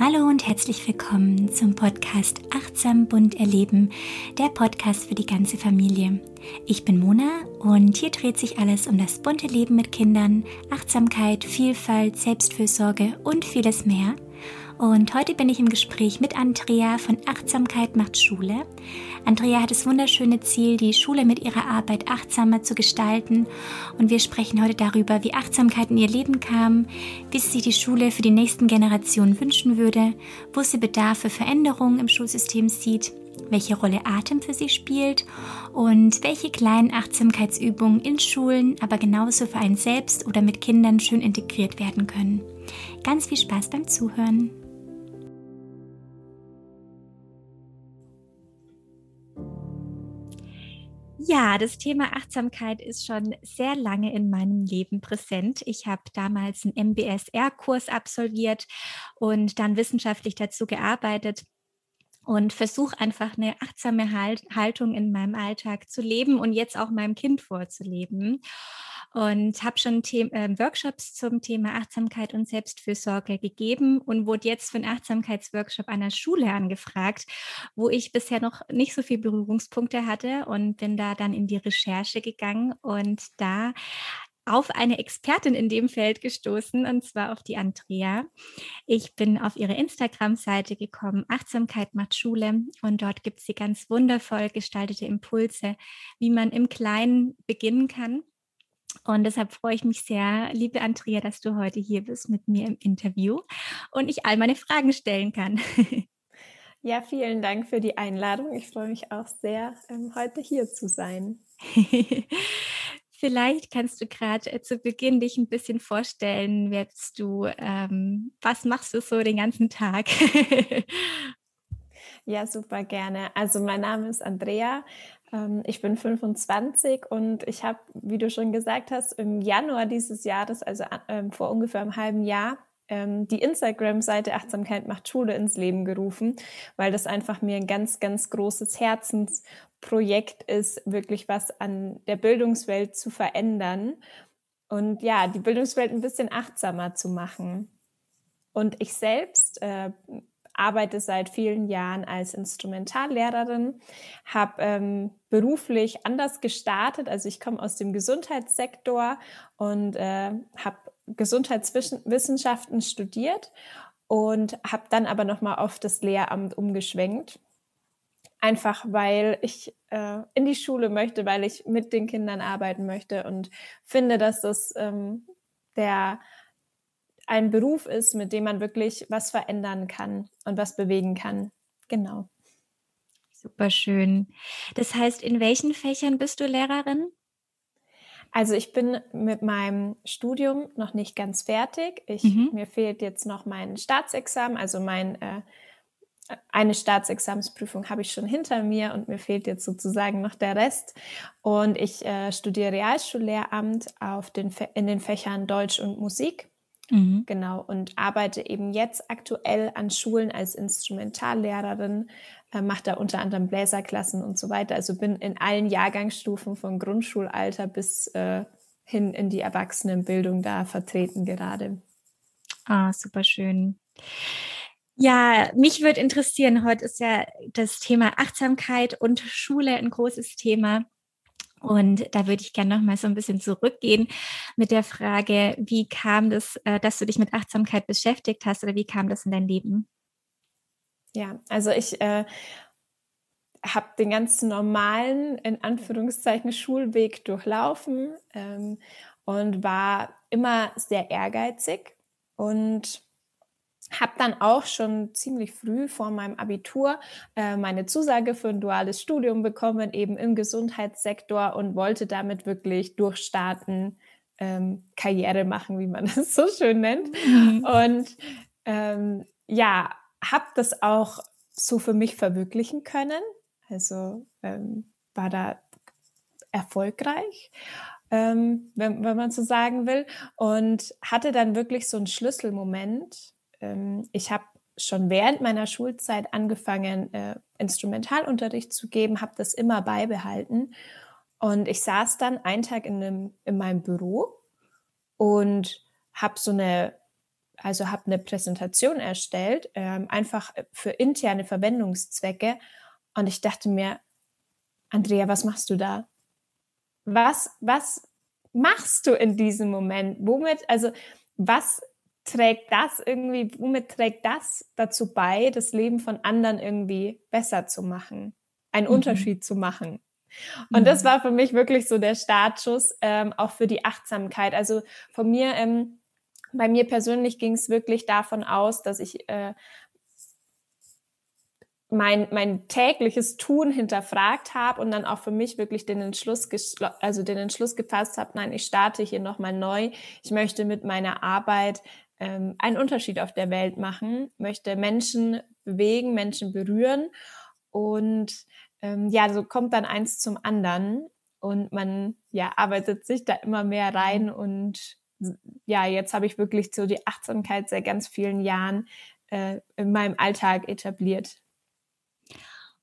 Hallo und herzlich willkommen zum Podcast Achtsam bunt erleben, der Podcast für die ganze Familie. Ich bin Mona und hier dreht sich alles um das bunte Leben mit Kindern, Achtsamkeit, Vielfalt, Selbstfürsorge und vieles mehr. Und heute bin ich im Gespräch mit Andrea von Achtsamkeit macht Schule. Andrea hat das wunderschöne Ziel, die Schule mit ihrer Arbeit achtsamer zu gestalten. Und wir sprechen heute darüber, wie Achtsamkeit in ihr Leben kam, wie sie sich die Schule für die nächsten Generationen wünschen würde, wo sie Bedarf für Veränderungen im Schulsystem sieht, welche Rolle Atem für sie spielt und welche kleinen Achtsamkeitsübungen in Schulen, aber genauso für einen selbst oder mit Kindern schön integriert werden können. Ganz viel Spaß beim Zuhören. Ja, das Thema Achtsamkeit ist schon sehr lange in meinem Leben präsent. Ich habe damals einen MBSR-Kurs absolviert und dann wissenschaftlich dazu gearbeitet und versuche einfach eine achtsame Haltung in meinem Alltag zu leben und jetzt auch meinem Kind vorzuleben und habe schon The äh, Workshops zum Thema Achtsamkeit und Selbstfürsorge gegeben und wurde jetzt für einen Achtsamkeitsworkshop einer Schule angefragt, wo ich bisher noch nicht so viele Berührungspunkte hatte und bin da dann in die Recherche gegangen und da auf eine Expertin in dem Feld gestoßen, und zwar auf die Andrea. Ich bin auf ihre Instagram-Seite gekommen, Achtsamkeit macht Schule, und dort gibt sie ganz wundervoll gestaltete Impulse, wie man im Kleinen beginnen kann und deshalb freue ich mich sehr, liebe Andrea, dass du heute hier bist mit mir im Interview und ich all meine Fragen stellen kann. Ja, vielen Dank für die Einladung. Ich freue mich auch sehr, ähm, heute hier zu sein. Vielleicht kannst du gerade äh, zu Beginn dich ein bisschen vorstellen, wer bist du, ähm, was machst du so den ganzen Tag? ja, super gerne. Also mein Name ist Andrea. Ähm, ich bin 25 und ich habe, wie du schon gesagt hast, im Januar dieses Jahres, also ähm, vor ungefähr einem halben Jahr, ähm, die Instagram-Seite Achtsamkeit macht Schule ins Leben gerufen, weil das einfach mir ein ganz, ganz großes Herzensprojekt ist, wirklich was an der Bildungswelt zu verändern und ja, die Bildungswelt ein bisschen achtsamer zu machen. Und ich selbst äh, arbeite seit vielen Jahren als Instrumentallehrerin, habe ähm, beruflich anders gestartet. Also ich komme aus dem Gesundheitssektor und äh, habe Gesundheitswissenschaften studiert und habe dann aber nochmal auf das Lehramt umgeschwenkt. Einfach weil ich äh, in die Schule möchte, weil ich mit den Kindern arbeiten möchte und finde, dass das ähm, der ein Beruf ist, mit dem man wirklich was verändern kann und was bewegen kann. Genau. Super schön. Das heißt, in welchen Fächern bist du Lehrerin? Also ich bin mit meinem Studium noch nicht ganz fertig. Ich, mhm. Mir fehlt jetzt noch mein Staatsexamen, also mein äh, eine Staatsexamensprüfung habe ich schon hinter mir und mir fehlt jetzt sozusagen noch der Rest. Und ich äh, studiere Realschullehramt auf den, in den Fächern Deutsch und Musik. Mhm. Genau, und arbeite eben jetzt aktuell an Schulen als Instrumentallehrerin, äh, mache da unter anderem Bläserklassen und so weiter. Also bin in allen Jahrgangsstufen von Grundschulalter bis äh, hin in die Erwachsenenbildung da vertreten gerade. Ah, super schön. Ja, mich würde interessieren, heute ist ja das Thema Achtsamkeit und Schule ein großes Thema. Und da würde ich gerne noch mal so ein bisschen zurückgehen mit der Frage, wie kam das, äh, dass du dich mit Achtsamkeit beschäftigt hast oder wie kam das in dein Leben? Ja, also ich äh, habe den ganz normalen, in Anführungszeichen, Schulweg durchlaufen ähm, und war immer sehr ehrgeizig und habe dann auch schon ziemlich früh vor meinem Abitur äh, meine Zusage für ein duales Studium bekommen, eben im Gesundheitssektor und wollte damit wirklich durchstarten, ähm, Karriere machen, wie man es so schön nennt. Mhm. Und ähm, ja, habe das auch so für mich verwirklichen können. Also ähm, war da erfolgreich, ähm, wenn, wenn man so sagen will. Und hatte dann wirklich so einen Schlüsselmoment, ähm, ich habe schon während meiner Schulzeit angefangen, äh, Instrumentalunterricht zu geben, habe das immer beibehalten. Und ich saß dann einen Tag in, einem, in meinem Büro und habe so eine also habe eine Präsentation erstellt, ähm, einfach für interne Verwendungszwecke. Und ich dachte mir, Andrea, was machst du da? Was, was machst du in diesem Moment? Womit, also was trägt das irgendwie, womit trägt das dazu bei, das Leben von anderen irgendwie besser zu machen, einen mhm. Unterschied zu machen? Und mhm. das war für mich wirklich so der Startschuss, ähm, auch für die Achtsamkeit. Also von mir, ähm, bei mir persönlich ging es wirklich davon aus, dass ich äh, mein, mein tägliches Tun hinterfragt habe und dann auch für mich wirklich den Entschluss, also den Entschluss gefasst habe, nein, ich starte hier nochmal neu. Ich möchte mit meiner Arbeit ähm, einen Unterschied auf der Welt machen, möchte Menschen bewegen, Menschen berühren und ähm, ja, so kommt dann eins zum anderen und man ja arbeitet sich da immer mehr rein und ja, jetzt habe ich wirklich so die Achtsamkeit seit ganz vielen Jahren äh, in meinem Alltag etabliert.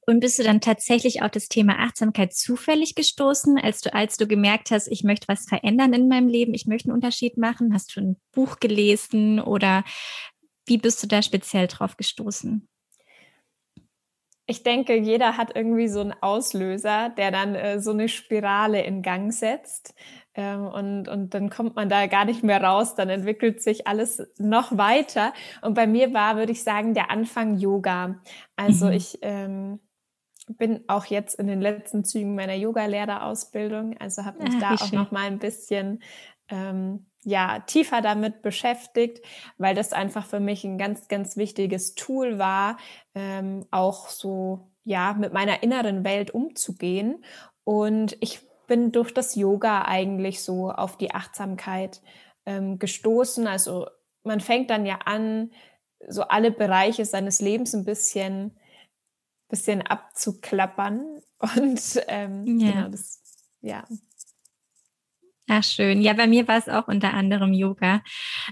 Und bist du dann tatsächlich auf das Thema Achtsamkeit zufällig gestoßen, als du, als du gemerkt hast, ich möchte was verändern in meinem Leben, ich möchte einen Unterschied machen? Hast du ein Buch gelesen oder wie bist du da speziell drauf gestoßen? Ich denke, jeder hat irgendwie so einen Auslöser, der dann äh, so eine Spirale in Gang setzt. Ähm, und, und dann kommt man da gar nicht mehr raus, dann entwickelt sich alles noch weiter. Und bei mir war, würde ich sagen, der Anfang Yoga. Also mhm. ich ähm, bin auch jetzt in den letzten Zügen meiner Yoga-Lehrerausbildung, also habe mich Ach, da auch schön. noch mal ein bisschen ähm, ja tiefer damit beschäftigt, weil das einfach für mich ein ganz ganz wichtiges Tool war, ähm, auch so ja mit meiner inneren Welt umzugehen. Und ich bin durch das Yoga eigentlich so auf die Achtsamkeit ähm, gestoßen. Also man fängt dann ja an, so alle Bereiche seines Lebens ein bisschen bisschen abzuklappern. Und ähm, ja. genau das, ja. Ach schön. Ja, bei mir war es auch unter anderem Yoga.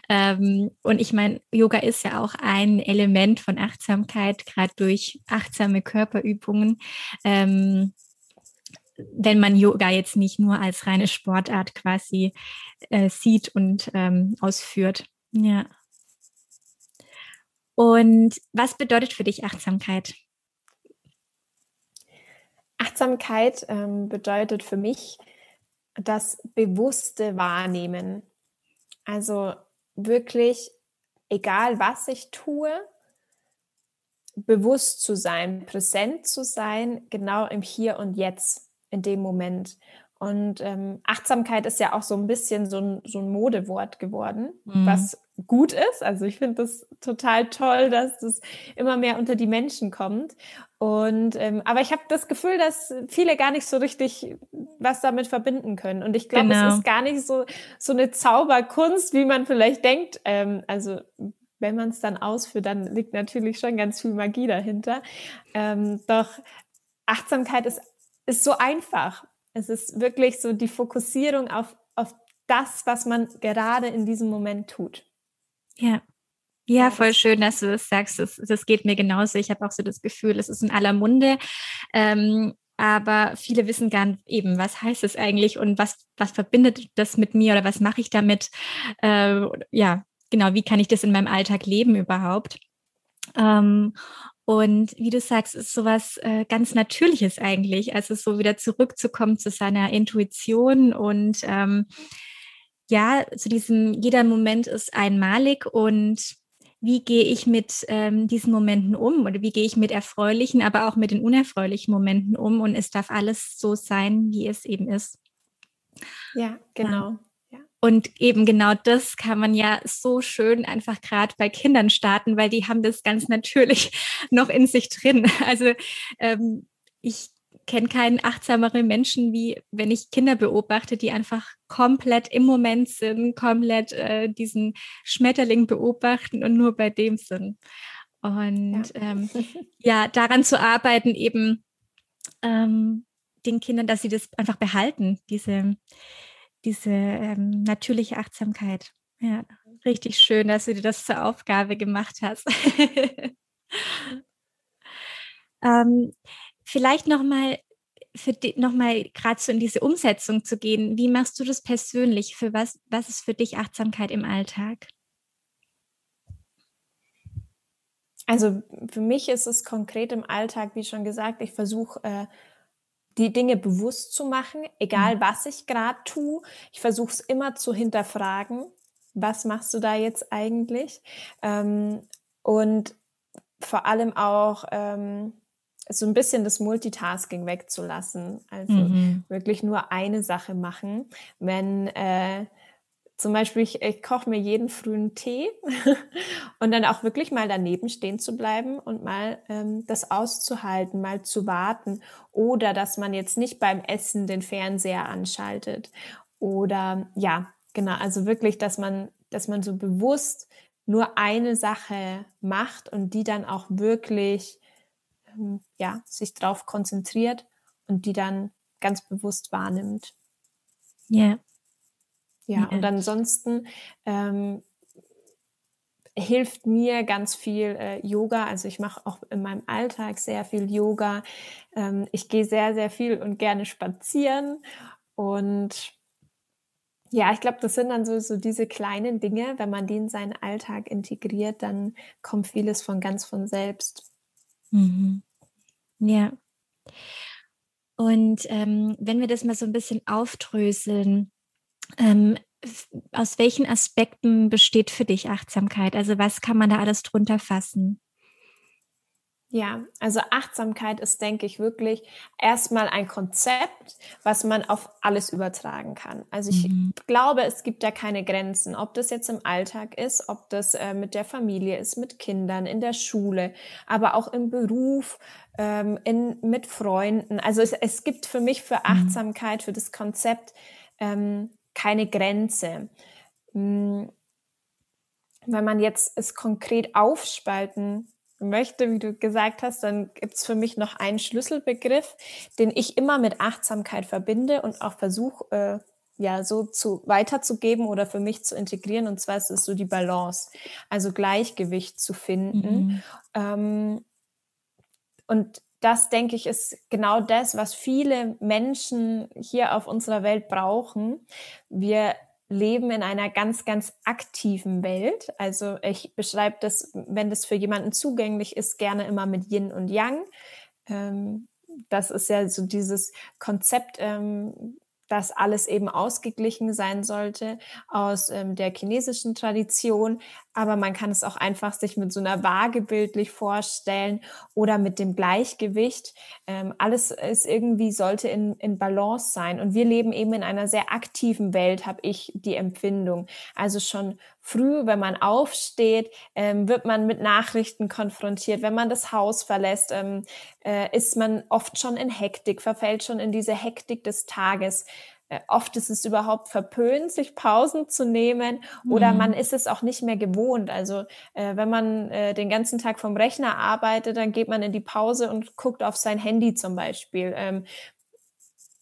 Ähm, und ich meine, Yoga ist ja auch ein Element von Achtsamkeit, gerade durch achtsame Körperübungen. Ähm, wenn man Yoga jetzt nicht nur als reine Sportart quasi äh, sieht und ähm, ausführt. Ja. Und was bedeutet für dich Achtsamkeit? Achtsamkeit ähm, bedeutet für mich das bewusste Wahrnehmen. Also wirklich, egal was ich tue, bewusst zu sein, präsent zu sein, genau im Hier und Jetzt, in dem Moment. Und ähm, Achtsamkeit ist ja auch so ein bisschen so ein, so ein Modewort geworden, mhm. was gut ist. Also ich finde das total toll, dass das immer mehr unter die Menschen kommt. Und ähm, aber ich habe das Gefühl, dass viele gar nicht so richtig was damit verbinden können. Und ich glaube, genau. es ist gar nicht so so eine Zauberkunst, wie man vielleicht denkt. Ähm, also wenn man es dann ausführt, dann liegt natürlich schon ganz viel Magie dahinter. Ähm, doch Achtsamkeit ist ist so einfach. Es ist wirklich so die Fokussierung auf, auf das, was man gerade in diesem Moment tut. Ja. Ja, voll schön, dass du das sagst. Das, das geht mir genauso. Ich habe auch so das Gefühl, es ist in aller Munde. Ähm, aber viele wissen gar nicht eben, was heißt es eigentlich und was, was verbindet das mit mir oder was mache ich damit? Äh, ja, genau, wie kann ich das in meinem Alltag leben überhaupt? Ähm, und wie du sagst, ist sowas äh, ganz Natürliches eigentlich. Also so wieder zurückzukommen zu seiner Intuition und ähm, ja, zu diesem, jeder Moment ist einmalig und wie gehe ich mit ähm, diesen Momenten um oder wie gehe ich mit erfreulichen, aber auch mit den unerfreulichen Momenten um und es darf alles so sein, wie es eben ist. Ja, genau. Ja. Und eben genau das kann man ja so schön einfach gerade bei Kindern starten, weil die haben das ganz natürlich noch in sich drin. Also ähm, ich kenne keinen achtsameren Menschen, wie wenn ich Kinder beobachte, die einfach komplett im Moment sind, komplett äh, diesen Schmetterling beobachten und nur bei dem sind. Und ja, ähm, ja daran zu arbeiten, eben ähm, den Kindern, dass sie das einfach behalten, diese diese ähm, natürliche Achtsamkeit. Ja, richtig schön, dass du dir das zur Aufgabe gemacht hast. ähm, vielleicht nochmal für die, noch mal gerade so in diese Umsetzung zu gehen. Wie machst du das persönlich? Für was, was ist für dich Achtsamkeit im Alltag? also für mich ist es konkret im Alltag, wie schon gesagt, ich versuche äh, die Dinge bewusst zu machen, egal mhm. was ich gerade tue. Ich versuche es immer zu hinterfragen. Was machst du da jetzt eigentlich? Ähm, und vor allem auch ähm, so ein bisschen das Multitasking wegzulassen. Also mhm. wirklich nur eine Sache machen. Wenn äh, zum Beispiel, ich, ich koche mir jeden frühen Tee und dann auch wirklich mal daneben stehen zu bleiben und mal ähm, das auszuhalten, mal zu warten oder dass man jetzt nicht beim Essen den Fernseher anschaltet oder ja, genau, also wirklich, dass man, dass man so bewusst nur eine Sache macht und die dann auch wirklich ja, sich darauf konzentriert und die dann ganz bewusst wahrnimmt. Ja. Ja, und ansonsten ähm, hilft mir ganz viel äh, Yoga. Also ich mache auch in meinem Alltag sehr viel Yoga. Ähm, ich gehe sehr, sehr viel und gerne spazieren. Und ja, ich glaube, das sind dann so, so diese kleinen Dinge. Wenn man die in seinen Alltag integriert, dann kommt vieles von ganz von selbst. Mhm. Ja. Und ähm, wenn wir das mal so ein bisschen aufdröseln, ähm, aus welchen Aspekten besteht für dich Achtsamkeit? Also was kann man da alles drunter fassen? Ja, also Achtsamkeit ist, denke ich, wirklich erstmal ein Konzept, was man auf alles übertragen kann. Also ich mhm. glaube, es gibt da keine Grenzen, ob das jetzt im Alltag ist, ob das äh, mit der Familie ist, mit Kindern, in der Schule, aber auch im Beruf, ähm, in, mit Freunden. Also es, es gibt für mich für mhm. Achtsamkeit, für das Konzept ähm, keine Grenze. Hm, wenn man jetzt es konkret aufspalten möchte, wie du gesagt hast, dann gibt es für mich noch einen Schlüsselbegriff, den ich immer mit Achtsamkeit verbinde und auch versuche, äh, ja, so zu weiterzugeben oder für mich zu integrieren. Und zwar ist es so die Balance, also Gleichgewicht zu finden. Mhm. Ähm, und das, denke ich, ist genau das, was viele Menschen hier auf unserer Welt brauchen. Wir leben in einer ganz, ganz aktiven Welt. Also ich beschreibe das, wenn das für jemanden zugänglich ist, gerne immer mit Yin und Yang. Ähm, das ist ja so dieses Konzept, ähm, dass alles eben ausgeglichen sein sollte aus ähm, der chinesischen Tradition. Aber man kann es auch einfach sich mit so einer Waage bildlich vorstellen oder mit dem Gleichgewicht. Ähm, alles ist irgendwie, sollte in, in Balance sein. Und wir leben eben in einer sehr aktiven Welt, habe ich die Empfindung. Also schon früh, wenn man aufsteht, ähm, wird man mit Nachrichten konfrontiert. Wenn man das Haus verlässt, ähm, äh, ist man oft schon in Hektik, verfällt schon in diese Hektik des Tages. Äh, oft ist es überhaupt verpönt, sich Pausen zu nehmen oder mhm. man ist es auch nicht mehr gewohnt. Also äh, wenn man äh, den ganzen Tag vom Rechner arbeitet, dann geht man in die Pause und guckt auf sein Handy zum Beispiel. Ähm,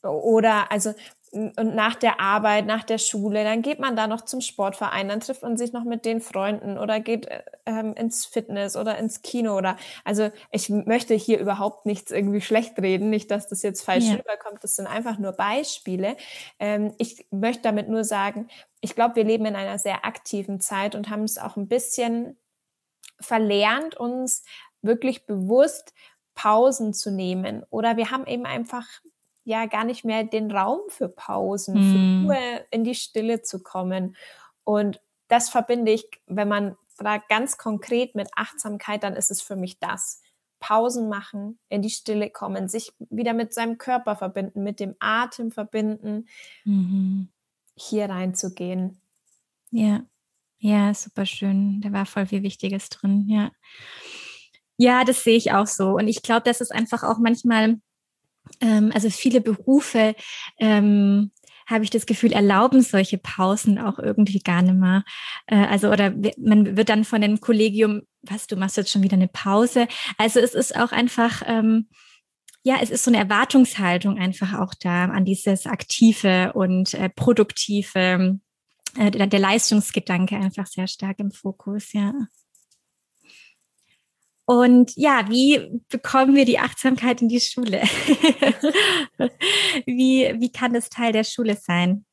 oder also und nach der Arbeit, nach der Schule, dann geht man da noch zum Sportverein, dann trifft man sich noch mit den Freunden oder geht ähm, ins Fitness oder ins Kino oder also ich möchte hier überhaupt nichts irgendwie schlecht reden, nicht, dass das jetzt falsch ja. rüberkommt, das sind einfach nur Beispiele. Ähm, ich möchte damit nur sagen, ich glaube, wir leben in einer sehr aktiven Zeit und haben es auch ein bisschen verlernt, uns wirklich bewusst Pausen zu nehmen oder wir haben eben einfach ja gar nicht mehr den Raum für Pausen, mm. für hm. Ruhe, in die Stille zu kommen. Und das verbinde ich, wenn man fragt, ganz konkret mit Achtsamkeit, dann ist es für mich das. Pausen machen, in die Stille kommen, sich wieder mit seinem Körper verbinden, mit dem Atem verbinden, mhm. hier reinzugehen. Ja, ja, super schön. Da war voll viel Wichtiges drin, ja. Ja, das sehe ich auch so. Und ich glaube, dass es einfach auch manchmal ähm, also viele Berufe, ähm, habe ich das Gefühl, erlauben solche Pausen auch irgendwie gar nicht mehr. Äh, also, oder man wird dann von dem Kollegium, was, du machst jetzt schon wieder eine Pause. Also es ist auch einfach, ähm, ja, es ist so eine Erwartungshaltung einfach auch da an dieses aktive und äh, produktive, äh, der, der Leistungsgedanke einfach sehr stark im Fokus, ja. Und ja, wie bekommen wir die Achtsamkeit in die Schule? wie, wie kann das Teil der Schule sein?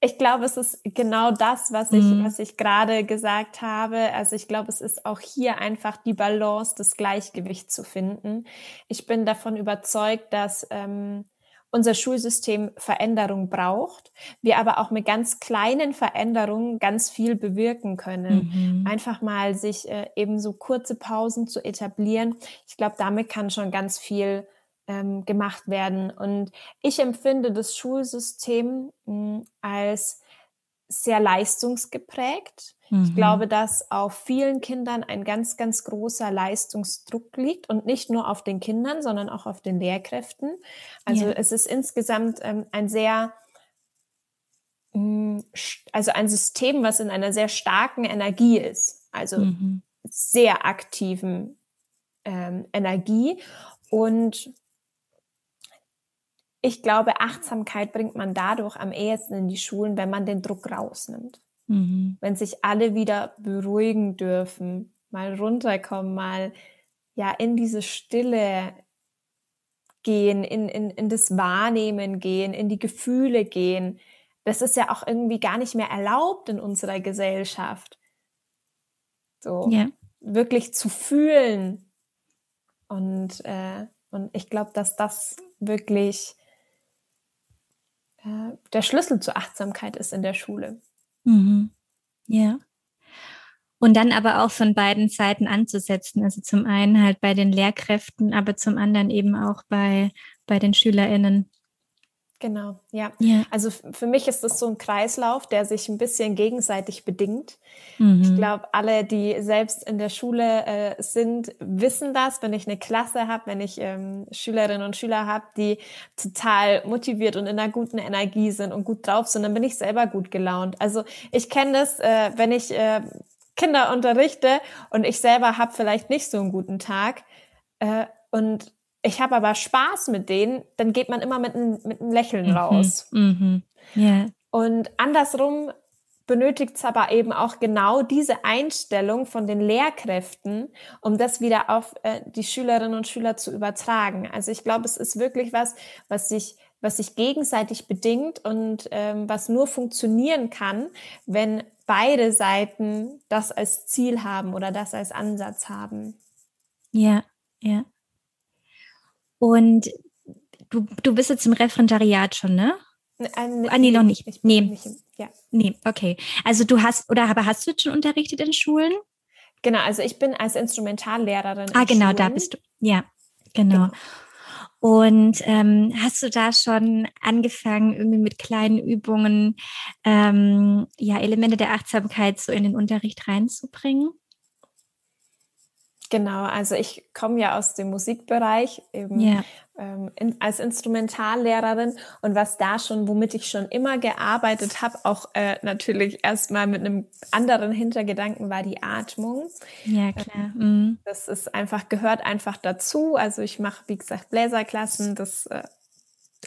Ich glaube, es ist genau das, was ich, mhm. was ich gerade gesagt habe. Also ich glaube, es ist auch hier einfach die Balance, das Gleichgewicht zu finden. Ich bin davon überzeugt, dass ähm, unser Schulsystem Veränderung braucht, wir aber auch mit ganz kleinen Veränderungen ganz viel bewirken können. Mhm. Einfach mal sich äh, eben so kurze Pausen zu etablieren. Ich glaube, damit kann schon ganz viel ähm, gemacht werden. Und ich empfinde das Schulsystem mh, hm, als sehr leistungsgeprägt. Mhm. Ich glaube, dass auf vielen Kindern ein ganz, ganz großer Leistungsdruck liegt und nicht nur auf den Kindern, sondern auch auf den Lehrkräften. Also ja. es ist insgesamt ähm, ein sehr, mh, hm, also ein System, was in einer sehr starken Energie ist. Also mhm. sehr aktiven ähm, Energie. Und ich glaube, Achtsamkeit bringt man dadurch am ehesten in die Schulen, wenn man den Druck rausnimmt. Mhm. Wenn sich alle wieder beruhigen dürfen, mal runterkommen, mal ja in diese Stille gehen, in, in, in das Wahrnehmen gehen, in die Gefühle gehen. Das ist ja auch irgendwie gar nicht mehr erlaubt in unserer Gesellschaft. So ja. wirklich zu fühlen. Und, äh, und ich glaube, dass das wirklich der Schlüssel zur Achtsamkeit ist in der Schule. Mhm. Ja. Und dann aber auch von beiden Seiten anzusetzen. Also zum einen halt bei den Lehrkräften, aber zum anderen eben auch bei, bei den SchülerInnen. Genau, ja. ja. Also für mich ist das so ein Kreislauf, der sich ein bisschen gegenseitig bedingt. Mhm. Ich glaube, alle, die selbst in der Schule äh, sind, wissen das. Wenn ich eine Klasse habe, wenn ich ähm, Schülerinnen und Schüler habe, die total motiviert und in einer guten Energie sind und gut drauf sind, dann bin ich selber gut gelaunt. Also ich kenne das, äh, wenn ich äh, Kinder unterrichte und ich selber habe vielleicht nicht so einen guten Tag. Äh, und ich habe aber Spaß mit denen, dann geht man immer mit, ein, mit einem Lächeln mhm. raus. Mhm. Yeah. Und andersrum benötigt es aber eben auch genau diese Einstellung von den Lehrkräften, um das wieder auf äh, die Schülerinnen und Schüler zu übertragen. Also ich glaube, es ist wirklich was, was sich was sich gegenseitig bedingt und ähm, was nur funktionieren kann, wenn beide Seiten das als Ziel haben oder das als Ansatz haben. Ja, ja. Und du, du bist jetzt im Referendariat schon, ne? Äh, ah, nee, noch nicht. Ich nee. Nicht im, ja. Nee, okay. Also du hast, oder aber hast du jetzt schon unterrichtet in Schulen? Genau, also ich bin als Instrumentallehrerin. Ah, genau, Schulen. da bist du. Ja, genau. genau. Und ähm, hast du da schon angefangen, irgendwie mit kleinen Übungen ähm, ja Elemente der Achtsamkeit so in den Unterricht reinzubringen? Genau, also ich komme ja aus dem Musikbereich eben yeah. ähm, in, als Instrumentallehrerin und was da schon, womit ich schon immer gearbeitet habe, auch äh, natürlich erstmal mit einem anderen Hintergedanken war die Atmung. Ja, klar. Mhm. Das ist einfach, gehört einfach dazu. Also ich mache, wie gesagt, Bläserklassen, das äh,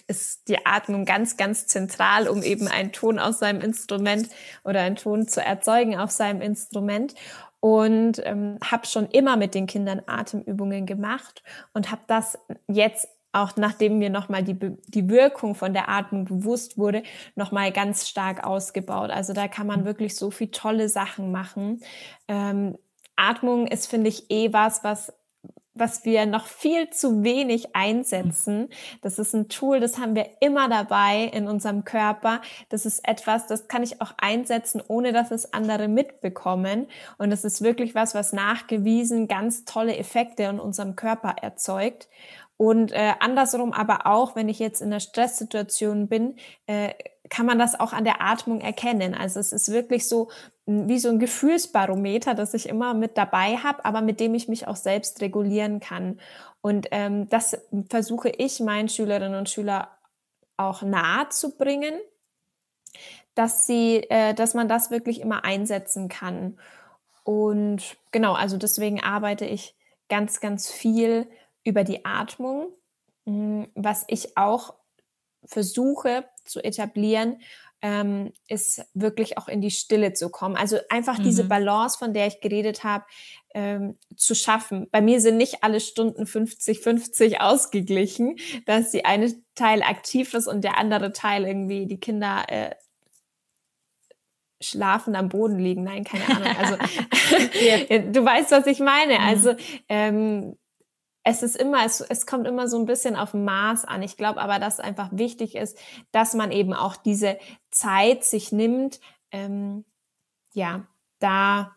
ist die Atmung ganz, ganz zentral, um eben einen Ton aus seinem Instrument oder einen Ton zu erzeugen auf seinem Instrument und ähm, habe schon immer mit den Kindern Atemübungen gemacht und habe das jetzt auch nachdem mir nochmal die, die Wirkung von der Atmung bewusst wurde, nochmal ganz stark ausgebaut. Also da kann man wirklich so viel tolle Sachen machen. Ähm, Atmung ist, finde ich, eh was, was was wir noch viel zu wenig einsetzen. Das ist ein Tool, das haben wir immer dabei in unserem Körper. Das ist etwas, das kann ich auch einsetzen, ohne dass es andere mitbekommen. Und das ist wirklich was, was nachgewiesen ganz tolle Effekte in unserem Körper erzeugt. Und äh, andersrum aber auch, wenn ich jetzt in einer Stresssituation bin, äh, kann man das auch an der Atmung erkennen. Also es ist wirklich so hm, wie so ein Gefühlsbarometer, das ich immer mit dabei habe, aber mit dem ich mich auch selbst regulieren kann. Und ähm, das versuche ich meinen Schülerinnen und Schülern auch nahe zu bringen, dass sie, äh, dass man das wirklich immer einsetzen kann. Und genau, also deswegen arbeite ich ganz, ganz viel über die Atmung, hm, was ich auch versuche zu etablieren, ähm, ist wirklich auch in die Stille zu kommen. Also einfach mhm. diese Balance, von der ich geredet habe, ähm, zu schaffen. Bei mir sind nicht alle Stunden 50, 50 ausgeglichen, dass die eine Teil aktiv ist und der andere Teil irgendwie die Kinder äh, schlafend am Boden liegen. Nein, keine Ahnung. Also du weißt, was ich meine. Mhm. Also ähm, es ist immer, es, es kommt immer so ein bisschen auf Maß an. Ich glaube aber, dass einfach wichtig ist, dass man eben auch diese Zeit sich nimmt, ähm, ja, da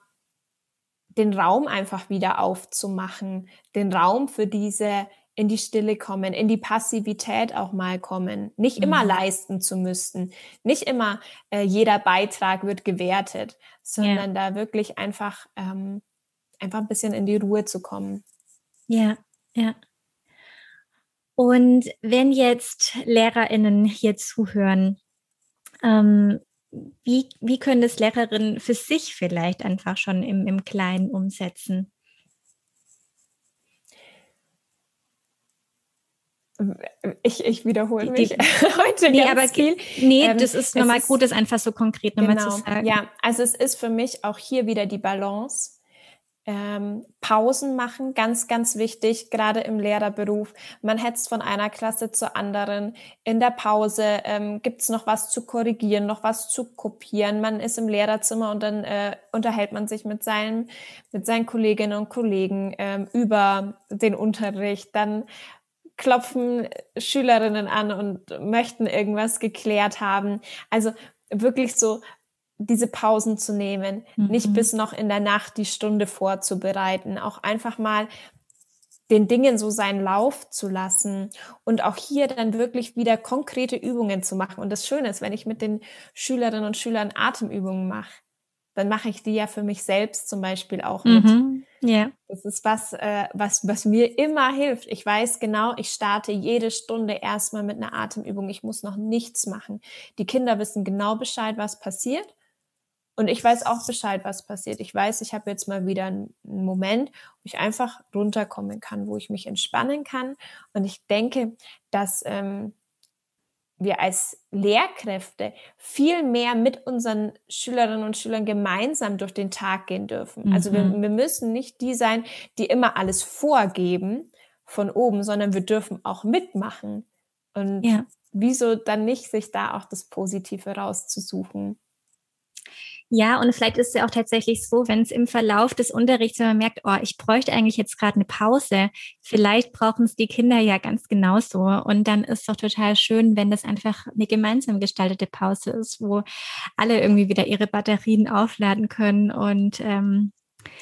den Raum einfach wieder aufzumachen, den Raum für diese in die Stille kommen, in die Passivität auch mal kommen, nicht immer mhm. leisten zu müssen, nicht immer äh, jeder Beitrag wird gewertet, sondern ja. da wirklich einfach ähm, einfach ein bisschen in die Ruhe zu kommen. Ja, ja. Und wenn jetzt LehrerInnen hier zuhören, ähm, wie, wie können das Lehrerinnen für sich vielleicht einfach schon im, im Kleinen umsetzen? Ich, ich wiederhole mich die, heute nee, ganz aber, viel. Nee, ähm, das ist nochmal gut, das einfach so konkret nochmal genau, zu sagen. Ja, also es ist für mich auch hier wieder die Balance ähm, Pausen machen, ganz, ganz wichtig, gerade im Lehrerberuf. Man hetzt von einer Klasse zur anderen. In der Pause ähm, gibt's noch was zu korrigieren, noch was zu kopieren. Man ist im Lehrerzimmer und dann äh, unterhält man sich mit seinen, mit seinen Kolleginnen und Kollegen ähm, über den Unterricht. Dann klopfen Schülerinnen an und möchten irgendwas geklärt haben. Also wirklich so diese Pausen zu nehmen, mhm. nicht bis noch in der Nacht die Stunde vorzubereiten, auch einfach mal den Dingen so seinen Lauf zu lassen und auch hier dann wirklich wieder konkrete Übungen zu machen. Und das Schöne ist, wenn ich mit den Schülerinnen und Schülern Atemübungen mache, dann mache ich die ja für mich selbst zum Beispiel auch mit. Mhm. Ja. Das ist was, äh, was, was mir immer hilft. Ich weiß genau, ich starte jede Stunde erstmal mit einer Atemübung. Ich muss noch nichts machen. Die Kinder wissen genau Bescheid, was passiert. Und ich weiß auch Bescheid, was passiert. Ich weiß, ich habe jetzt mal wieder einen Moment, wo ich einfach runterkommen kann, wo ich mich entspannen kann. Und ich denke, dass ähm, wir als Lehrkräfte viel mehr mit unseren Schülerinnen und Schülern gemeinsam durch den Tag gehen dürfen. Mhm. Also wir, mhm. wir müssen nicht die sein, die immer alles vorgeben von oben, sondern wir dürfen auch mitmachen. Und ja. wieso dann nicht sich da auch das Positive rauszusuchen? Ja, und vielleicht ist es ja auch tatsächlich so, wenn es im Verlauf des Unterrichts, wenn man merkt, oh, ich bräuchte eigentlich jetzt gerade eine Pause, vielleicht brauchen es die Kinder ja ganz genauso. Und dann ist es doch total schön, wenn das einfach eine gemeinsam gestaltete Pause ist, wo alle irgendwie wieder ihre Batterien aufladen können und ähm,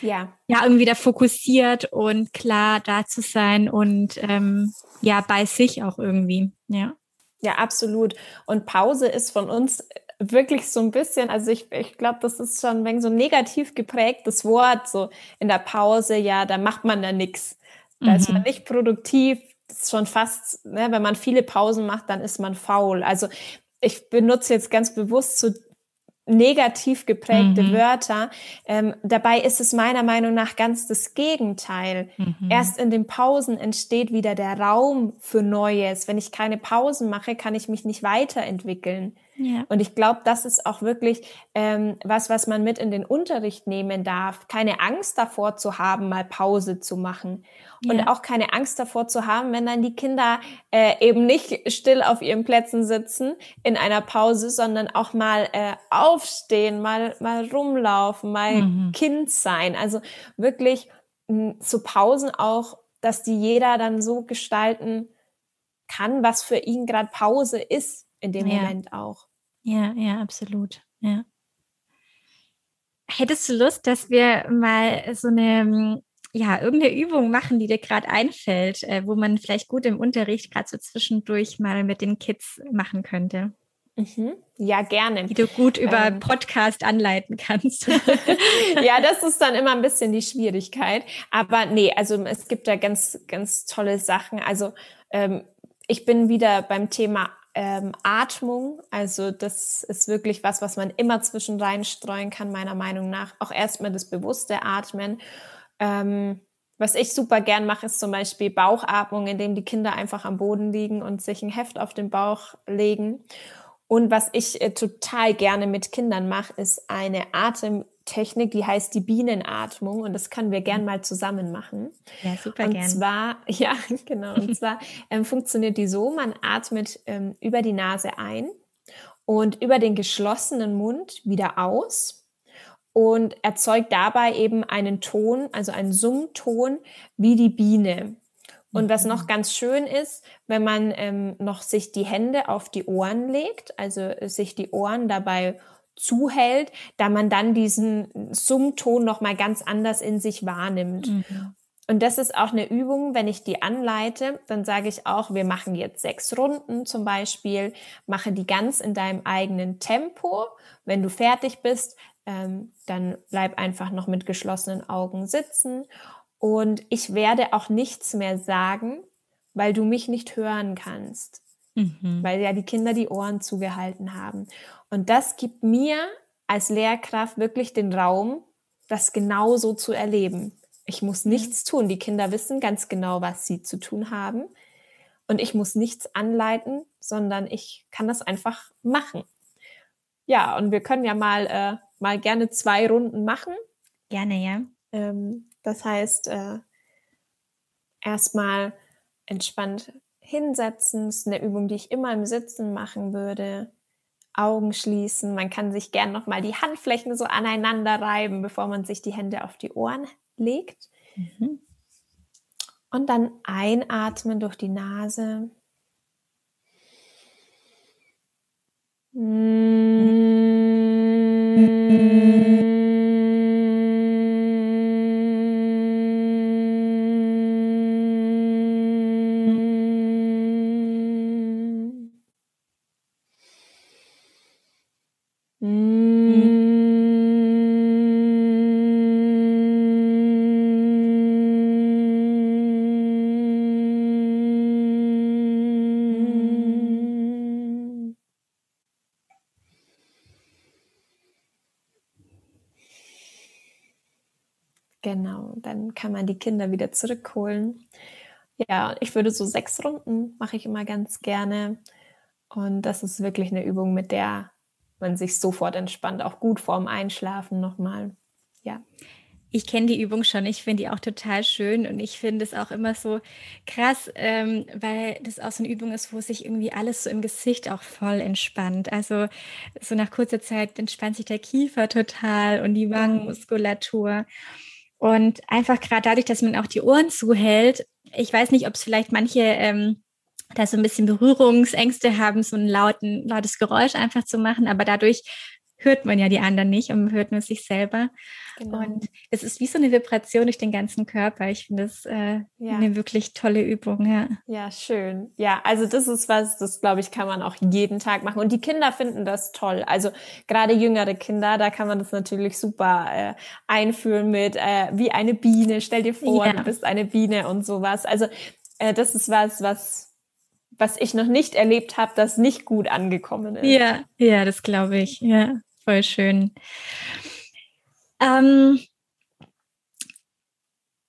ja. ja, irgendwie wieder fokussiert und klar da zu sein und ähm, ja, bei sich auch irgendwie, ja. Ja, absolut. Und Pause ist von uns wirklich so ein bisschen, also ich, ich glaube, das ist schon ein wenig so negativ geprägtes Wort, so in der Pause, ja, da macht man da nichts. Da mhm. ist man mhm. nicht produktiv, das ist schon fast, ne, wenn man viele Pausen macht, dann ist man faul. Also ich benutze jetzt ganz bewusst so negativ geprägte mhm. Wörter. Ähm, dabei ist es meiner Meinung nach ganz das Gegenteil. Mhm. Erst in den Pausen entsteht wieder der Raum für Neues. Wenn ich keine Pausen mache, kann ich mich nicht weiterentwickeln. Ja. Und ich glaube, das ist auch wirklich ähm, was, was man mit in den Unterricht nehmen darf. Keine Angst davor zu haben, mal Pause zu machen. Ja. Und auch keine Angst davor zu haben, wenn dann die Kinder äh, eben nicht still auf ihren Plätzen sitzen in einer Pause, sondern auch mal äh, aufstehen, mal, mal rumlaufen, mal mhm. Kind sein. Also wirklich mh, zu Pausen auch, dass die jeder dann so gestalten kann, was für ihn gerade Pause ist in dem ja. Moment auch. Ja, ja, absolut. Ja. Hättest du Lust, dass wir mal so eine, ja, irgendeine Übung machen, die dir gerade einfällt, äh, wo man vielleicht gut im Unterricht gerade so zwischendurch mal mit den Kids machen könnte? Mhm. Ja, gerne. Die du gut über ähm, Podcast anleiten kannst. ja, das ist dann immer ein bisschen die Schwierigkeit. Aber nee, also es gibt da ganz, ganz tolle Sachen. Also ähm, ich bin wieder beim Thema ähm, Atmung. Also das ist wirklich was, was man immer zwischen reinstreuen kann, meiner Meinung nach. Auch erstmal das bewusste Atmen. Ähm, was ich super gern mache, ist zum Beispiel Bauchatmung, indem die Kinder einfach am Boden liegen und sich ein Heft auf den Bauch legen. Und was ich äh, total gerne mit Kindern mache, ist eine Atem Technik, die heißt die Bienenatmung und das können wir gern mhm. mal zusammen machen. Ja, super und gern. Und zwar, ja, genau, und zwar ähm, funktioniert die so, man atmet ähm, über die Nase ein und über den geschlossenen Mund wieder aus und erzeugt dabei eben einen Ton, also einen Summton wie die Biene. Und was noch mhm. ganz schön ist, wenn man ähm, noch sich die Hände auf die Ohren legt, also sich die Ohren dabei zuhält, da man dann diesen Summton noch mal ganz anders in sich wahrnimmt. Mhm. Und das ist auch eine Übung, wenn ich die anleite, dann sage ich auch, wir machen jetzt sechs Runden zum Beispiel, mache die ganz in deinem eigenen Tempo. Wenn du fertig bist, ähm, dann bleib einfach noch mit geschlossenen Augen sitzen. Und ich werde auch nichts mehr sagen, weil du mich nicht hören kannst, mhm. weil ja die Kinder die Ohren zugehalten haben. Und das gibt mir als Lehrkraft wirklich den Raum, das genauso zu erleben. Ich muss nichts tun. Die Kinder wissen ganz genau, was sie zu tun haben. Und ich muss nichts anleiten, sondern ich kann das einfach machen. Ja, und wir können ja mal, äh, mal gerne zwei Runden machen. Gerne, ja. Ähm, das heißt, äh, erstmal entspannt hinsetzen. Das ist eine Übung, die ich immer im Sitzen machen würde. Augen schließen. Man kann sich gern nochmal die Handflächen so aneinander reiben, bevor man sich die Hände auf die Ohren legt. Mhm. Und dann einatmen durch die Nase. Mhm. Genau, dann kann man die Kinder wieder zurückholen. Ja, ich würde so sechs Runden mache ich immer ganz gerne. Und das ist wirklich eine Übung, mit der man sich sofort entspannt, auch gut vorm Einschlafen nochmal. Ja. Ich kenne die Übung schon, ich finde die auch total schön und ich finde es auch immer so krass, ähm, weil das auch so eine Übung ist, wo sich irgendwie alles so im Gesicht auch voll entspannt. Also so nach kurzer Zeit entspannt sich der Kiefer total und die Wangenmuskulatur. Und einfach gerade dadurch, dass man auch die Ohren zuhält, ich weiß nicht, ob es vielleicht manche ähm, da so ein bisschen Berührungsängste haben, so ein lauten, lautes Geräusch einfach zu machen, aber dadurch hört man ja die anderen nicht und hört nur sich selber. Genau. Und es ist wie so eine Vibration durch den ganzen Körper. Ich finde das äh, ja. eine wirklich tolle Übung. Ja. ja, schön. Ja, also das ist was, das glaube ich, kann man auch jeden Tag machen. Und die Kinder finden das toll. Also gerade jüngere Kinder, da kann man das natürlich super äh, einführen mit äh, wie eine Biene. Stell dir vor, ja. du bist eine Biene und sowas. Also äh, das ist was, was was ich noch nicht erlebt habe, das nicht gut angekommen ist. Ja, ja, das glaube ich. Ja, voll schön. Ähm,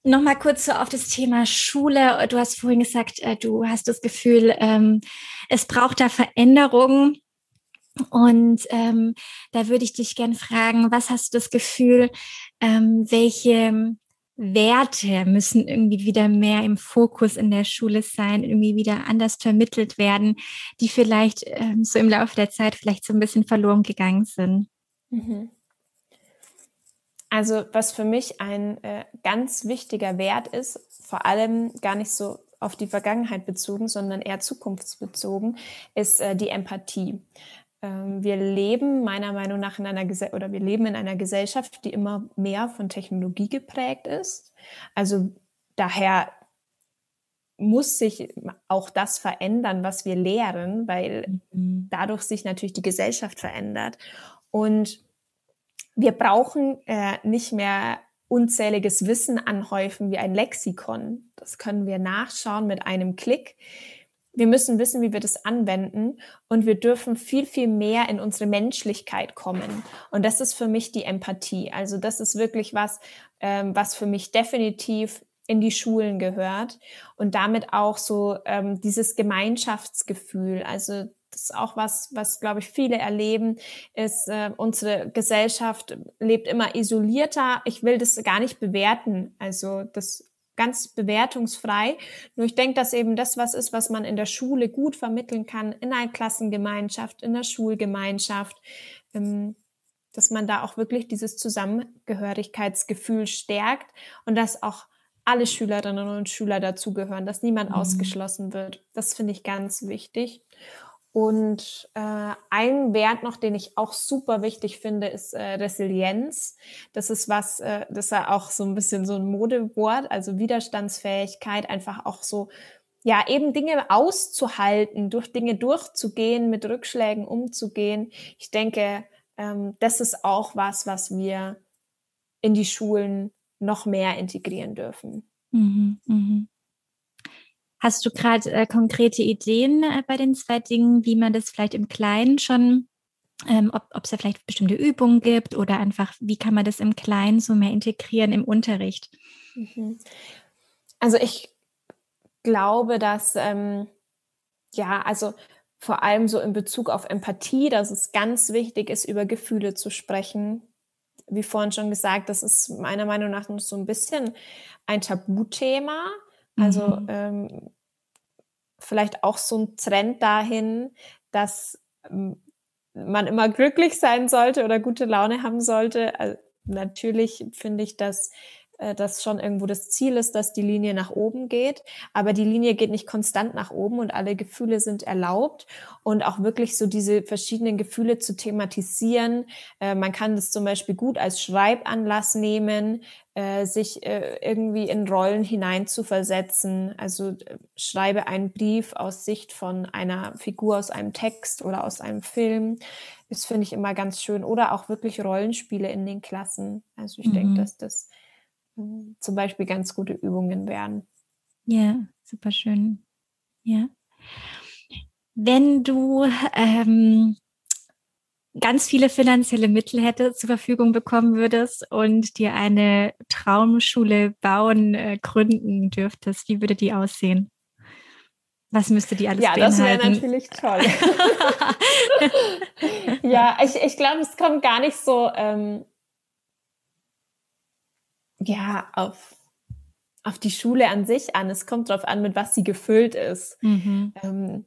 Nochmal kurz so auf das Thema Schule. Du hast vorhin gesagt, äh, du hast das Gefühl, ähm, es braucht da Veränderungen. Und ähm, da würde ich dich gern fragen, was hast du das Gefühl, ähm, welche Werte müssen irgendwie wieder mehr im Fokus in der Schule sein, irgendwie wieder anders vermittelt werden, die vielleicht ähm, so im Laufe der Zeit vielleicht so ein bisschen verloren gegangen sind? Mhm. Also was für mich ein äh, ganz wichtiger Wert ist, vor allem gar nicht so auf die Vergangenheit bezogen, sondern eher zukunftsbezogen, ist äh, die Empathie. Ähm, wir leben meiner Meinung nach in einer Gese oder wir leben in einer Gesellschaft, die immer mehr von Technologie geprägt ist. Also daher muss sich auch das verändern, was wir lehren, weil mhm. dadurch sich natürlich die Gesellschaft verändert. Und wir brauchen äh, nicht mehr unzähliges Wissen anhäufen wie ein Lexikon. Das können wir nachschauen mit einem Klick. Wir müssen wissen, wie wir das anwenden und wir dürfen viel, viel mehr in unsere Menschlichkeit kommen. Und das ist für mich die Empathie. Also das ist wirklich was, ähm, was für mich definitiv in die Schulen gehört und damit auch so ähm, dieses Gemeinschaftsgefühl. Also das ist auch was, was glaube ich viele erleben, ist äh, unsere Gesellschaft lebt immer isolierter. Ich will das gar nicht bewerten. Also das ganz bewertungsfrei. Nur ich denke, dass eben das was ist, was man in der Schule gut vermitteln kann, in einer Klassengemeinschaft, in der Schulgemeinschaft, ähm, dass man da auch wirklich dieses Zusammengehörigkeitsgefühl stärkt und dass auch alle Schülerinnen und Schüler dazugehören, dass niemand mhm. ausgeschlossen wird. Das finde ich ganz wichtig. Und äh, ein Wert noch, den ich auch super wichtig finde, ist äh, Resilienz. Das ist was, äh, das ist ja auch so ein bisschen so ein Modewort, also Widerstandsfähigkeit, einfach auch so, ja, eben Dinge auszuhalten, durch Dinge durchzugehen, mit Rückschlägen umzugehen. Ich denke, ähm, das ist auch was, was wir in die Schulen noch mehr integrieren dürfen. Mhm, mh. Hast du gerade äh, konkrete Ideen äh, bei den zwei Dingen, wie man das vielleicht im Kleinen schon, ähm, ob es da vielleicht bestimmte Übungen gibt oder einfach, wie kann man das im Kleinen so mehr integrieren im Unterricht? Mhm. Also ich glaube, dass ähm, ja, also vor allem so in Bezug auf Empathie, dass es ganz wichtig ist, über Gefühle zu sprechen. Wie vorhin schon gesagt, das ist meiner Meinung nach so ein bisschen ein Tabuthema. Also mhm. ähm, vielleicht auch so ein Trend dahin, dass ähm, man immer glücklich sein sollte oder gute Laune haben sollte. Also natürlich finde ich, dass äh, das schon irgendwo das Ziel ist, dass die Linie nach oben geht. Aber die Linie geht nicht konstant nach oben und alle Gefühle sind erlaubt und auch wirklich so diese verschiedenen Gefühle zu thematisieren. Äh, man kann das zum Beispiel gut als Schreibanlass nehmen, äh, sich irgendwie in Rollen hineinzuversetzen. Also schreibe einen Brief aus Sicht von einer Figur aus einem Text oder aus einem Film. Das finde ich immer ganz schön. Oder auch wirklich Rollenspiele in den Klassen. Also ich mhm. denke, dass das zum Beispiel ganz gute Übungen wären. Ja, super schön. Ja. Wenn du ähm, ganz viele finanzielle Mittel hätte zur Verfügung bekommen würdest und dir eine Traumschule bauen, äh, gründen dürftest, wie würde die aussehen? Was müsste die alles Ja, das wäre natürlich toll. ja, ich, ich glaube, es kommt gar nicht so ähm, ja, auf, auf die Schule an sich an. Es kommt darauf an, mit was sie gefüllt ist. Mhm. Ähm,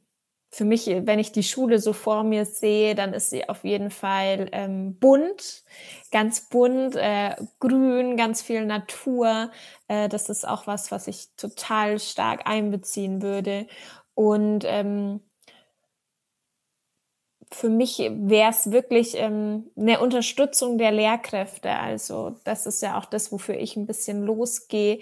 für mich, wenn ich die Schule so vor mir sehe, dann ist sie auf jeden Fall ähm, bunt, ganz bunt, äh, grün, ganz viel Natur. Äh, das ist auch was, was ich total stark einbeziehen würde. Und ähm, für mich wäre es wirklich ähm, eine Unterstützung der Lehrkräfte. Also das ist ja auch das, wofür ich ein bisschen losgehe.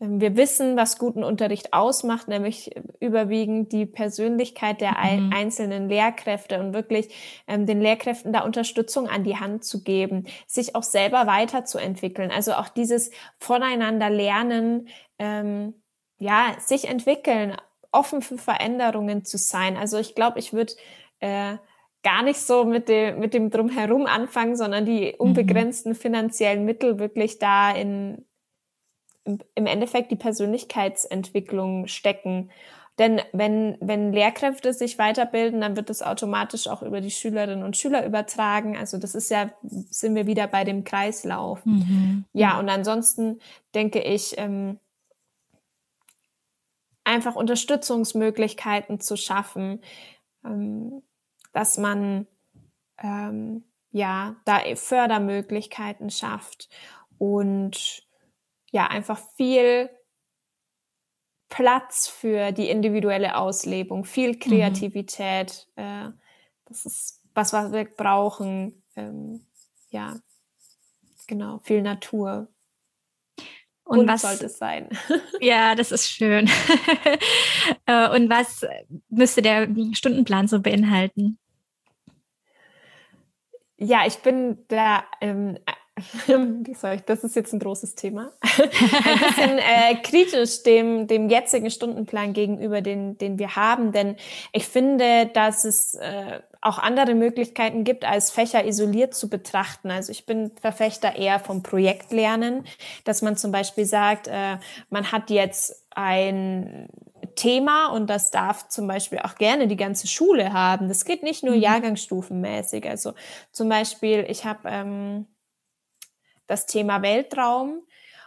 Ähm, wir wissen, was guten Unterricht ausmacht, nämlich überwiegend die Persönlichkeit der mhm. einzelnen Lehrkräfte und wirklich ähm, den Lehrkräften da Unterstützung an die Hand zu geben, sich auch selber weiterzuentwickeln. Also auch dieses voneinander lernen, ähm, ja, sich entwickeln, offen für Veränderungen zu sein. Also ich glaube, ich würde äh, gar nicht so mit dem, mit dem Drumherum anfangen, sondern die mhm. unbegrenzten finanziellen Mittel wirklich da in, im Endeffekt die Persönlichkeitsentwicklung stecken. Denn wenn, wenn Lehrkräfte sich weiterbilden, dann wird das automatisch auch über die Schülerinnen und Schüler übertragen. Also das ist ja, sind wir wieder bei dem Kreislauf. Mhm. Ja, und ansonsten denke ich, ähm, einfach Unterstützungsmöglichkeiten zu schaffen. Ähm, dass man ähm, ja da Fördermöglichkeiten schafft und ja einfach viel Platz für die individuelle Auslebung, viel mhm. Kreativität. Mhm. Äh, das ist was, was wir brauchen. Ähm, ja, genau, viel Natur. Und, und was sollte es sein? ja, das ist schön. Äh, und was müsste der Stundenplan so beinhalten? Ja, ich bin da, ähm, das ist jetzt ein großes Thema, ein bisschen äh, kritisch dem, dem jetzigen Stundenplan gegenüber, den, den wir haben, denn ich finde, dass es äh, auch andere Möglichkeiten gibt, als Fächer isoliert zu betrachten. Also ich bin Verfechter eher vom Projektlernen, dass man zum Beispiel sagt, äh, man hat jetzt ein Thema und das darf zum Beispiel auch gerne die ganze Schule haben. Das geht nicht nur mhm. jahrgangsstufenmäßig. Also zum Beispiel, ich habe ähm, das Thema Weltraum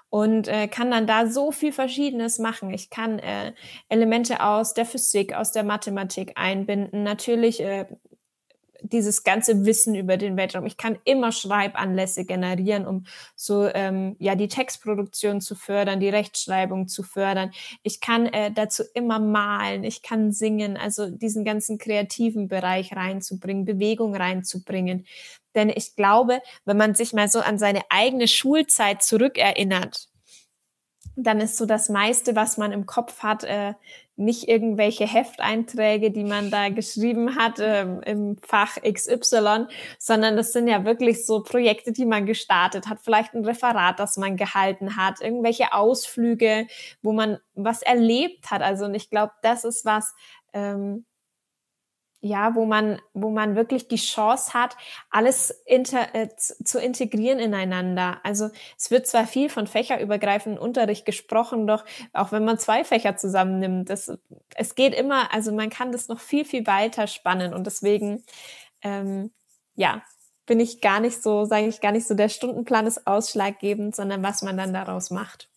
und äh, kann dann da so viel Verschiedenes machen. Ich kann äh, Elemente aus der Physik, aus der Mathematik einbinden, natürlich äh, dieses ganze Wissen über den Weltraum. Ich kann immer Schreibanlässe generieren, um so ähm, ja die Textproduktion zu fördern, die Rechtschreibung zu fördern. Ich kann äh, dazu immer malen, ich kann singen, also diesen ganzen kreativen Bereich reinzubringen, Bewegung reinzubringen. Denn ich glaube, wenn man sich mal so an seine eigene Schulzeit zurückerinnert, dann ist so das meiste, was man im Kopf hat, äh, nicht irgendwelche Hefteinträge, die man da geschrieben hat äh, im Fach XY, sondern das sind ja wirklich so Projekte, die man gestartet hat, vielleicht ein Referat, das man gehalten hat, irgendwelche Ausflüge, wo man was erlebt hat. Also und ich glaube, das ist was, ähm, ja, wo man, wo man wirklich die Chance hat, alles inter, äh, zu integrieren ineinander. Also es wird zwar viel von fächerübergreifenden Unterricht gesprochen, doch auch wenn man zwei Fächer zusammennimmt, das, es geht immer, also man kann das noch viel, viel weiter spannen und deswegen, ähm, ja, bin ich gar nicht so, sage ich gar nicht so, der Stundenplan ist ausschlaggebend, sondern was man dann daraus macht.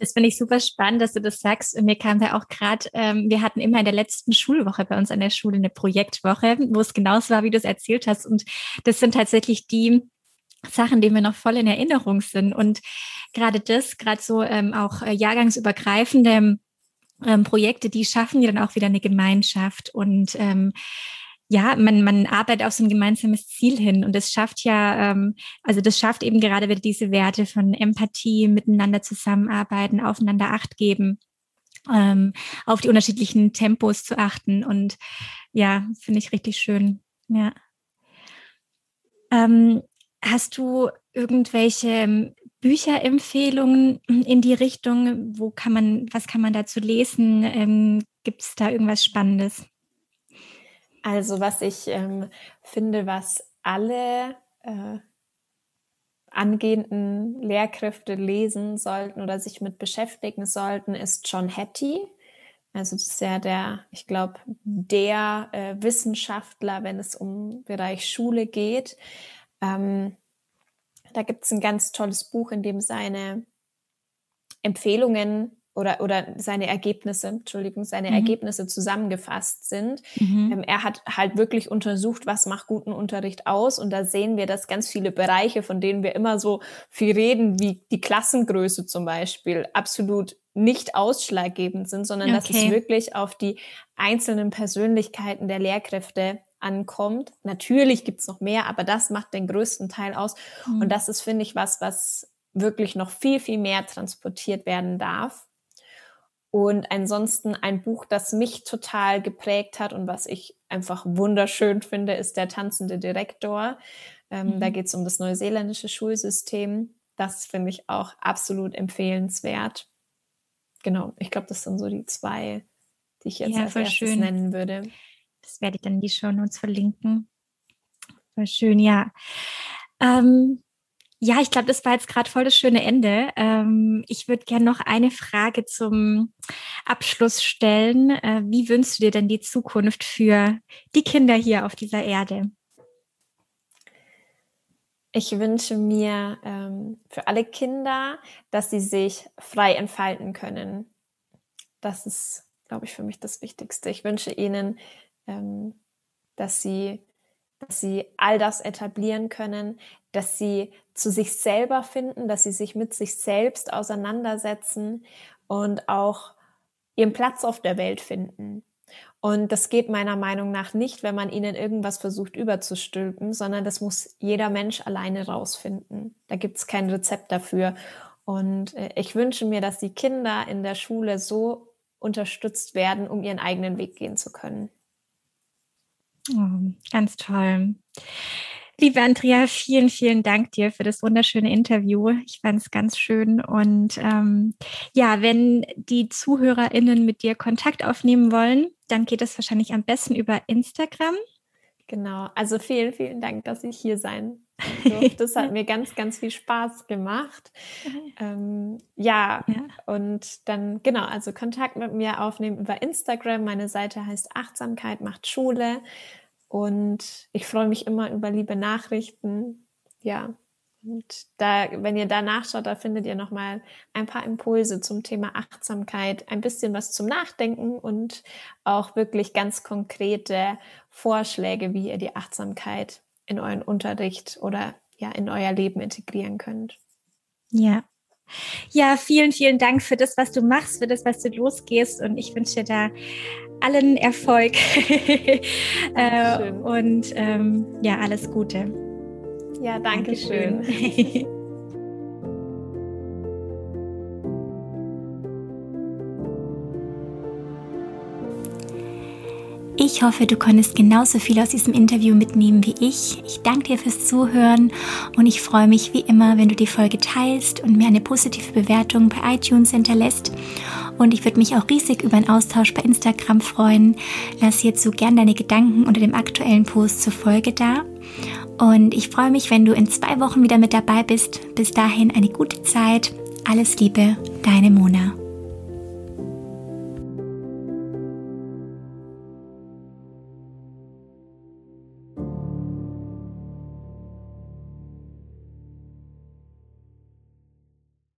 Das finde ich super spannend, dass du das sagst. Und mir kam da auch gerade, ähm, wir hatten immer in der letzten Schulwoche bei uns an der Schule eine Projektwoche, wo es genauso war, wie du es erzählt hast. Und das sind tatsächlich die Sachen, die mir noch voll in Erinnerung sind. Und gerade das, gerade so ähm, auch äh, jahrgangsübergreifende ähm, Projekte, die schaffen ja dann auch wieder eine Gemeinschaft und ähm, ja, man, man arbeitet auf so ein gemeinsames Ziel hin und das schafft ja, ähm, also das schafft eben gerade wieder diese Werte von Empathie, miteinander zusammenarbeiten, aufeinander Acht geben, ähm, auf die unterschiedlichen Tempos zu achten und ja, finde ich richtig schön. Ja. Ähm, hast du irgendwelche ähm, Bücherempfehlungen in die Richtung? Wo kann man, was kann man dazu lesen? Ähm, Gibt es da irgendwas Spannendes? Also was ich ähm, finde, was alle äh, angehenden Lehrkräfte lesen sollten oder sich mit beschäftigen sollten, ist John Hattie. Also das ist ja der, ich glaube, der äh, Wissenschaftler, wenn es um Bereich Schule geht. Ähm, da gibt es ein ganz tolles Buch, in dem seine Empfehlungen oder, oder seine Ergebnisse, Entschuldigung, seine mhm. Ergebnisse zusammengefasst sind. Mhm. Ähm, er hat halt wirklich untersucht, was macht guten Unterricht aus. Und da sehen wir, dass ganz viele Bereiche, von denen wir immer so viel reden, wie die Klassengröße zum Beispiel, absolut nicht ausschlaggebend sind, sondern okay. dass es wirklich auf die einzelnen Persönlichkeiten der Lehrkräfte ankommt. Natürlich gibt's noch mehr, aber das macht den größten Teil aus. Mhm. Und das ist, finde ich, was, was wirklich noch viel, viel mehr transportiert werden darf. Und ansonsten ein Buch, das mich total geprägt hat und was ich einfach wunderschön finde, ist Der tanzende Direktor. Ähm, mhm. Da geht es um das neuseeländische Schulsystem. Das finde ich auch absolut empfehlenswert. Genau, ich glaube, das sind so die zwei, die ich jetzt ja, als erstes schön. nennen würde. Das werde ich dann in die Show Notes verlinken. Voll schön, ja. Ähm, ja, ich glaube, das war jetzt gerade voll das schöne Ende. Ähm, ich würde gerne noch eine Frage zum Abschluss stellen. Äh, wie wünschst du dir denn die Zukunft für die Kinder hier auf dieser Erde? Ich wünsche mir ähm, für alle Kinder, dass sie sich frei entfalten können. Das ist, glaube ich, für mich das Wichtigste. Ich wünsche ihnen, ähm, dass sie dass sie all das etablieren können, dass sie zu sich selber finden, dass sie sich mit sich selbst auseinandersetzen und auch ihren Platz auf der Welt finden. Und das geht meiner Meinung nach nicht, wenn man ihnen irgendwas versucht überzustülpen, sondern das muss jeder Mensch alleine rausfinden. Da gibt es kein Rezept dafür. Und äh, ich wünsche mir, dass die Kinder in der Schule so unterstützt werden, um ihren eigenen Weg gehen zu können. Oh, ganz toll. Liebe Andrea, vielen, vielen Dank dir für das wunderschöne Interview. Ich fand es ganz schön. Und ähm, ja, wenn die ZuhörerInnen mit dir Kontakt aufnehmen wollen, dann geht es wahrscheinlich am besten über Instagram. Genau, also vielen, vielen Dank, dass ich hier sein durfte. Das hat mir ganz, ganz viel Spaß gemacht. Ähm, ja, ja, und dann, genau, also Kontakt mit mir aufnehmen über Instagram. Meine Seite heißt Achtsamkeit macht Schule. Und ich freue mich immer über liebe Nachrichten. Ja, Und da, wenn ihr da nachschaut, da findet ihr nochmal ein paar Impulse zum Thema Achtsamkeit, ein bisschen was zum Nachdenken und auch wirklich ganz konkrete Vorschläge, wie ihr die Achtsamkeit in euren Unterricht oder ja in euer Leben integrieren könnt. Ja. Ja, vielen, vielen Dank für das, was du machst, für das, was du losgehst. Und ich wünsche dir da allen Erfolg äh, und ähm, ja, alles Gute. Ja, danke schön. Ich hoffe, du konntest genauso viel aus diesem Interview mitnehmen wie ich. Ich danke dir fürs Zuhören und ich freue mich wie immer, wenn du die Folge teilst und mir eine positive Bewertung bei iTunes hinterlässt. Und ich würde mich auch riesig über einen Austausch bei Instagram freuen. Lass hierzu gern deine Gedanken unter dem aktuellen Post zur Folge da. Und ich freue mich, wenn du in zwei Wochen wieder mit dabei bist. Bis dahin eine gute Zeit. Alles Liebe, deine Mona.